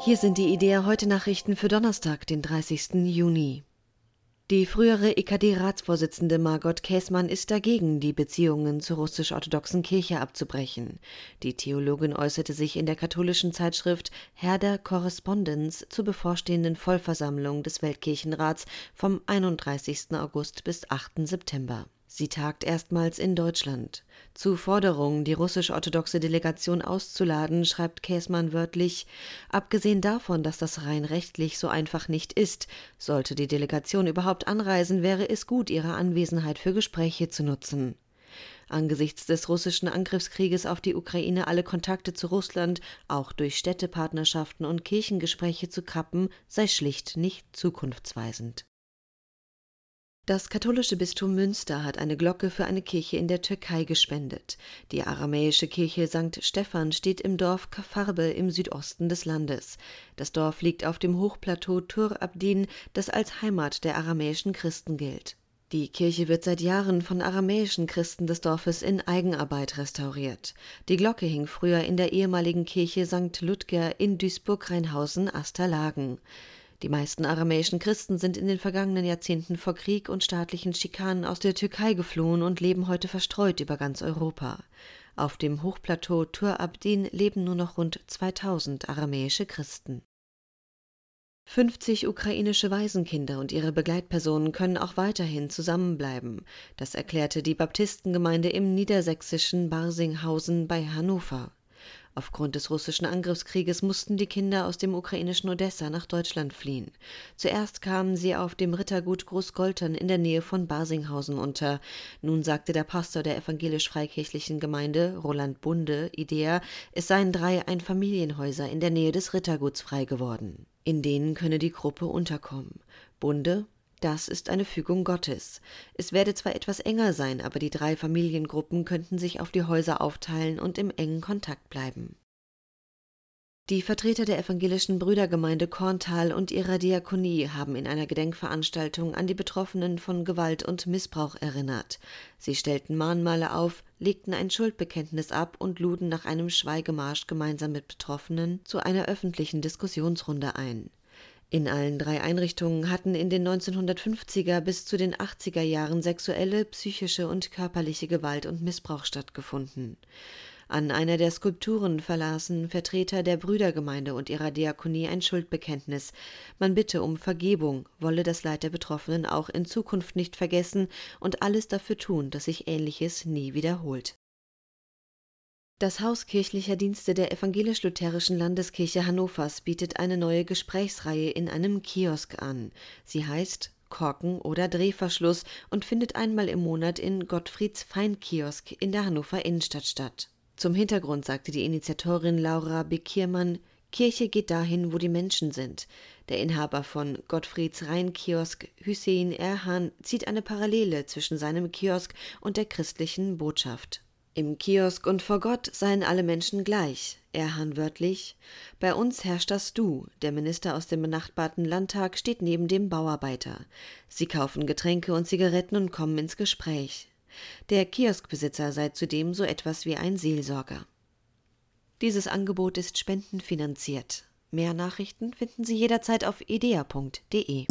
Hier sind die Idea heute Nachrichten für Donnerstag, den 30. Juni. Die frühere EKD-Ratsvorsitzende Margot Käßmann ist dagegen, die Beziehungen zur russisch-orthodoxen Kirche abzubrechen. Die Theologin äußerte sich in der katholischen Zeitschrift Herder Correspondence zur bevorstehenden Vollversammlung des Weltkirchenrats vom 31. August bis 8. September. Sie tagt erstmals in Deutschland. Zu Forderungen, die russisch-orthodoxe Delegation auszuladen, schreibt Käßmann wörtlich, abgesehen davon, dass das rein rechtlich so einfach nicht ist, sollte die Delegation überhaupt anreisen, wäre es gut, ihre Anwesenheit für Gespräche zu nutzen. Angesichts des russischen Angriffskrieges auf die Ukraine alle Kontakte zu Russland, auch durch Städtepartnerschaften und Kirchengespräche zu kappen, sei schlicht nicht zukunftsweisend. Das katholische Bistum Münster hat eine Glocke für eine Kirche in der Türkei gespendet. Die aramäische Kirche St. Stephan steht im Dorf Kafarbe im Südosten des Landes. Das Dorf liegt auf dem Hochplateau Tur Abdin, das als Heimat der aramäischen Christen gilt. Die Kirche wird seit Jahren von aramäischen Christen des Dorfes in Eigenarbeit restauriert. Die Glocke hing früher in der ehemaligen Kirche St. Ludger in Duisburg-Rheinhausen-Asterlagen. Die meisten aramäischen Christen sind in den vergangenen Jahrzehnten vor Krieg und staatlichen Schikanen aus der Türkei geflohen und leben heute verstreut über ganz Europa. Auf dem Hochplateau Tur Abdin leben nur noch rund 2000 aramäische Christen. 50 ukrainische Waisenkinder und ihre Begleitpersonen können auch weiterhin zusammenbleiben. Das erklärte die Baptistengemeinde im niedersächsischen Barsinghausen bei Hannover. Aufgrund des russischen Angriffskrieges mussten die Kinder aus dem ukrainischen Odessa nach Deutschland fliehen. Zuerst kamen sie auf dem Rittergut Großgoltern in der Nähe von Barsinghausen unter. Nun sagte der Pastor der evangelisch-freikirchlichen Gemeinde, Roland Bunde, Idea, es seien drei Einfamilienhäuser in der Nähe des Ritterguts frei geworden. In denen könne die Gruppe unterkommen. Bunde, das ist eine Fügung Gottes. Es werde zwar etwas enger sein, aber die drei Familiengruppen könnten sich auf die Häuser aufteilen und im engen Kontakt bleiben. Die Vertreter der evangelischen Brüdergemeinde Korntal und ihrer Diakonie haben in einer Gedenkveranstaltung an die Betroffenen von Gewalt und Missbrauch erinnert. Sie stellten Mahnmale auf, legten ein Schuldbekenntnis ab und luden nach einem Schweigemarsch gemeinsam mit Betroffenen zu einer öffentlichen Diskussionsrunde ein. In allen drei Einrichtungen hatten in den 1950er bis zu den 80er Jahren sexuelle, psychische und körperliche Gewalt und Missbrauch stattgefunden. An einer der Skulpturen verlasen Vertreter der Brüdergemeinde und ihrer Diakonie ein Schuldbekenntnis. Man bitte um Vergebung, wolle das Leid der Betroffenen auch in Zukunft nicht vergessen und alles dafür tun, dass sich Ähnliches nie wiederholt. Das Haus kirchlicher Dienste der Evangelisch-Lutherischen Landeskirche Hannovers bietet eine neue Gesprächsreihe in einem Kiosk an. Sie heißt Korken oder Drehverschluss und findet einmal im Monat in Gottfrieds Feinkiosk in der Hannover Innenstadt statt. Zum Hintergrund sagte die Initiatorin Laura Bekiermann, Kirche geht dahin, wo die Menschen sind. Der Inhaber von Gottfrieds Rheinkiosk, Hüseyin Erhan, zieht eine Parallele zwischen seinem Kiosk und der christlichen Botschaft. Im Kiosk und vor Gott seien alle Menschen gleich. Erhan wörtlich. Bei uns herrscht das Du. Der Minister aus dem benachbarten Landtag steht neben dem Bauarbeiter. Sie kaufen Getränke und Zigaretten und kommen ins Gespräch. Der Kioskbesitzer sei zudem so etwas wie ein Seelsorger. Dieses Angebot ist spendenfinanziert. Mehr Nachrichten finden Sie jederzeit auf idea.de.